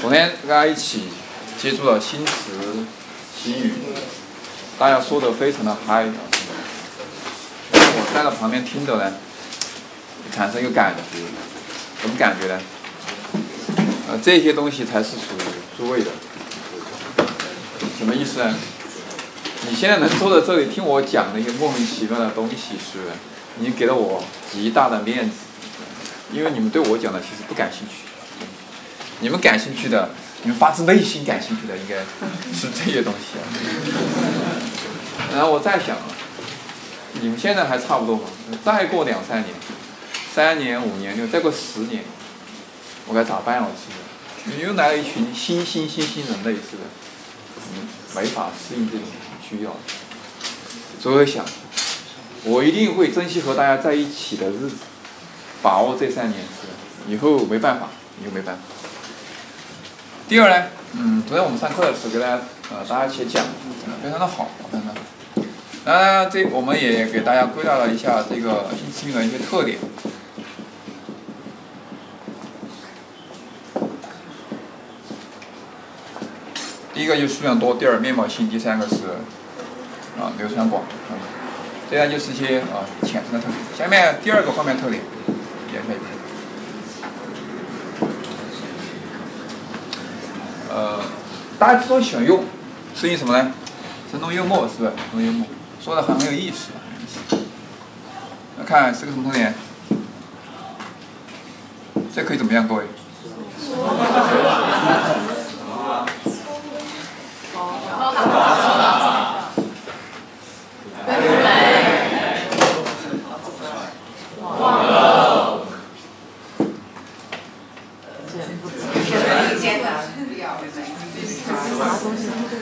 昨天跟大家一起接触了新词新语，大家说的非常的嗨。我站在旁边听着呢，产生一个感觉，什么感觉呢？呃，这些东西才是属于诸位的。什么意思呢？你现在能坐在这里听我讲那些莫名其妙的东西，是你给了我极大的面子，因为你们对我讲的其实不感兴趣。你们感兴趣的，你们发自内心感兴趣的，应该是这些东西啊。然后我再想，你们现在还差不多嘛？再过两三年，三年、五年、六，再过十年，我该咋办？我是，又来了一群新新新新人类似的，没法适应这种需要。所以我想，我一定会珍惜和大家在一起的日子，把握这三年，以后没办法，你就没办法。第二呢，嗯，昨天我们上课的时候给大家呃大家一起讲，非常的好，非常的好。当然这我们也给大家归纳了一下这个新词语的一些特点。第一个就是数量多，第二面貌新，第三个是啊流传广，这样就是一些啊浅层的特点。下面第二个方面特点，也可以。呃，大家之所以喜欢用，是因为什么呢？生动幽默，是不是？生动幽默，说的很很有意思。那看是个什么特点？这可以怎么样，各位？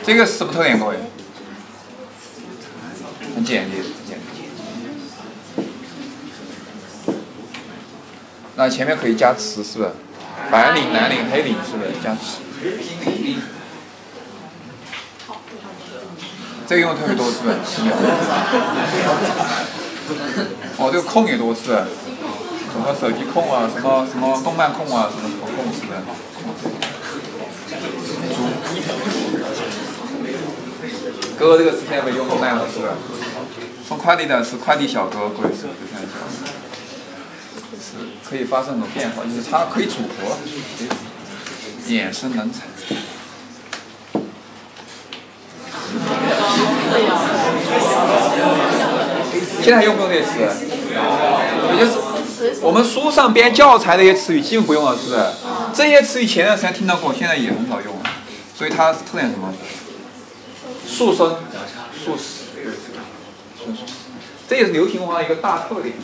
这个是什么特点，各位？很简洁，简洁。那前面可以加词，是不是？白领、蓝领、黑领，是不是加词？这个用的特别多，是不是？哦，这个控也多，是不是？什么手机控啊，什么什么动漫控啊，什么什么控，是不是？哥哥这个词现在被用烂了，是不是？送快递的是快递小哥，各位是看一下，是可以发生很多变化，就是它可以组合，衍生人才。现在还用不用这些词？也就是我们书上编教材的一些词语基本不用了，是不是？这些词语前段时间听到过，现在也很少用了，所以它特点什么？速生、速死，这也是流行文化的一个大特点，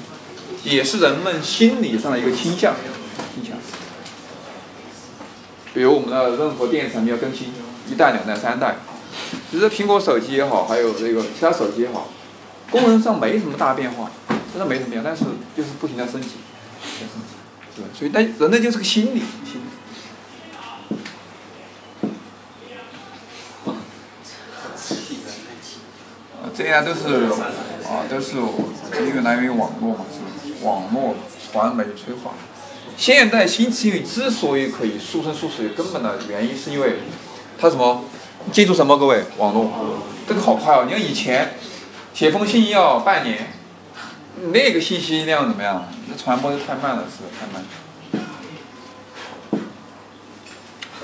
也是人们心理上的一个倾向。倾向。比如我们的任何电子产品要更新，一代、两代、三代，其实苹果手机也好，还有这个其他手机也好，功能上没什么大变化，真的没什么变化，但是就是不停的升级，升级，是吧？所以，但人类就是个心理，心理。这些都是啊，都是因为来源于网络嘛，是网络传媒催化。现代新词语之所以可以速生速死，根本的原因是因为它什么？记住什么？各位，网络，这个好快哦！你看以前写封信要半年，那个信息量怎么样？那传播的太慢了，是太慢。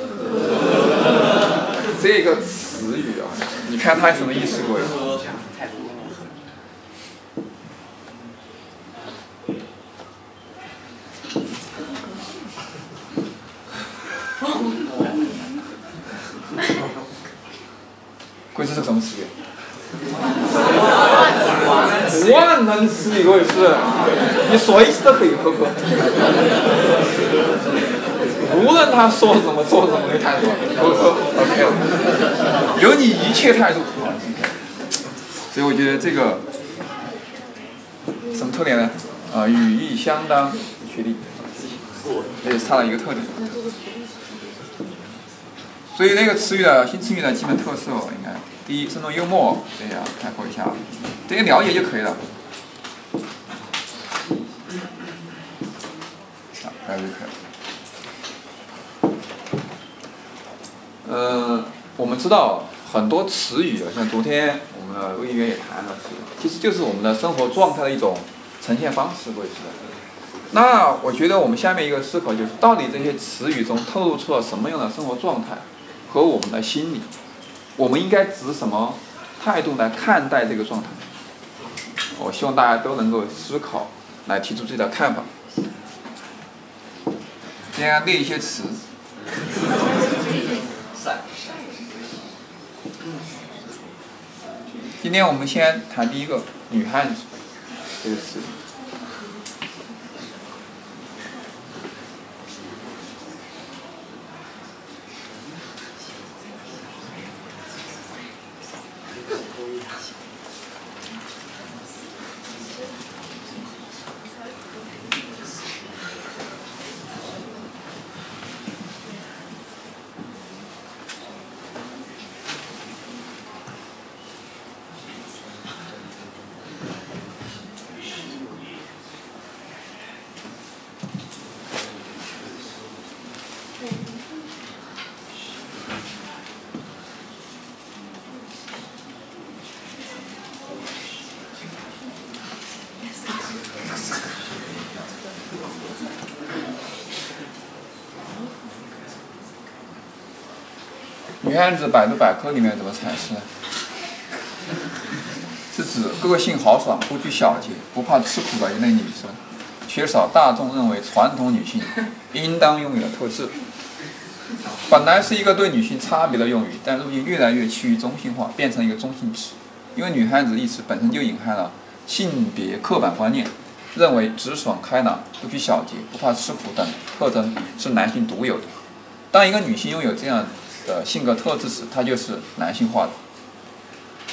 这个词语啊，你看它什么意思，各位？贵这是什么词语？万能词语，各位是，你随时都可以呵呵。无论他说什么做什么的态度，呵呵，OK，有你一切态度。所以我觉得这个什么特点呢？啊，语义相当确定，这也是它的一个特点。所以那个词语的新词语的基本特色，应该第一，生动幽默，对呀概括一下，这些了解。就可以了。嗯，我我们知道很多词语啊，像昨天我们的魏议员也谈了，其实就是我们的生活状态的一种呈现方式，各位知道。那我觉得我们下面一个思考就是，到底这些词语中透露出了什么样的生活状态和我们的心理？我们应该持什么态度来看待这个状态？我希望大家都能够思考，来提出自己的看法。先列一些词。今天我们先谈第一个“女汉子”这个词。女汉子，百度百科里面怎么阐释？是指个性豪爽、不拘小节、不怕吃苦的一类女生，缺少大众认为传统女性应当拥有的特质。本来是一个对女性差别的用语，但如今越来越趋于中性化，变成一个中性词。因为“女汉子”一词本身就隐含了性别刻板观念，认为直爽开朗、不拘小节、不怕吃苦等特征是男性独有的。当一个女性拥有这样的性格特质时，他就是男性化的。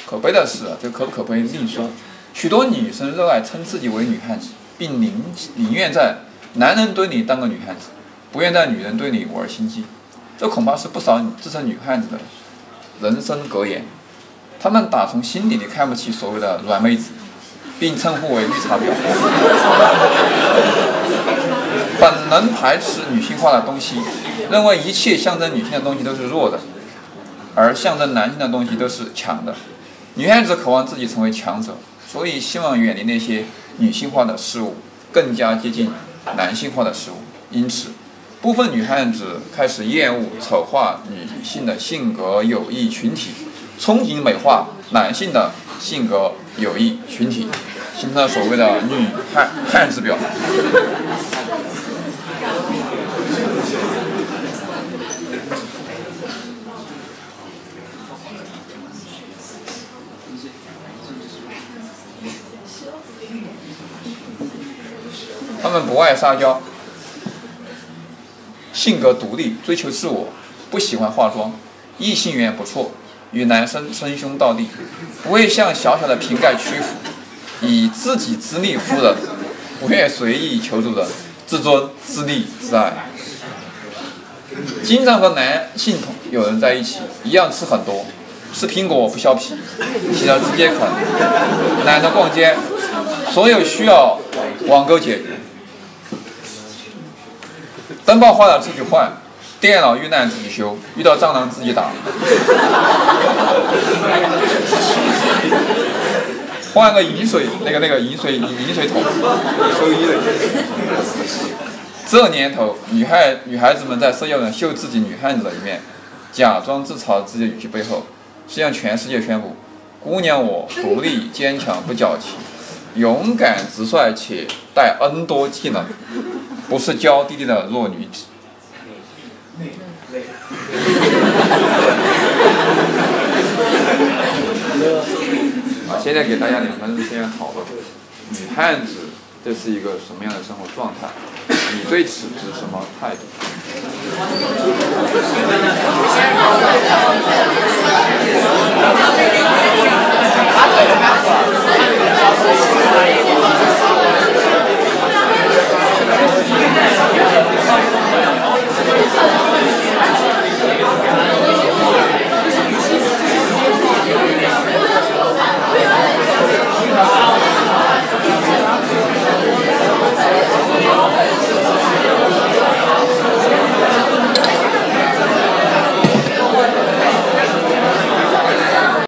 可悲的是，这可不可悲另说。许多女生热爱称自己为女汉子，并宁宁愿在男人堆里当个女汉子，不愿在女人堆里玩心机。这恐怕是不少自称女汉子的人生格言。她们打从心底里看不起所谓的软妹子，并称呼为绿茶婊。本能排斥女性化的东西，认为一切象征女性的东西都是弱的，而象征男性的东西都是强的。女汉子渴望自己成为强者，所以希望远离那些女性化的事物，更加接近男性化的事物。因此，部分女汉子开始厌恶丑化女性的性格友谊群体，憧憬美化男性的性格友谊群体，形成了所谓的女汉汉子婊。他们不爱撒娇，性格独立，追求自我，不喜欢化妆，异性缘不错，与男生称兄道弟，不会向小小的瓶盖屈服，以自己之力服人，不愿随意求助人，自尊自立自爱，经常和男性同有人在一起，一样吃很多，吃苹果不削皮，洗了直接啃，懒得逛街，所有需要网购解决。灯泡坏了自己换，电脑遇难自己修，遇到蟑螂自己打。换个饮水那个那个饮水饮水桶，收衣的。这年头，女孩女孩子们在社交上秀自己女汉子的一面，假装自嘲自己的语气背后，是向全世界宣布：姑娘我独立坚强不矫情，勇敢直率且带 n 多技能不是娇滴滴的弱女。子啊现在给大家两分钟时间讨论女汉子这是一个什么样的生活状态你对此是什么态度？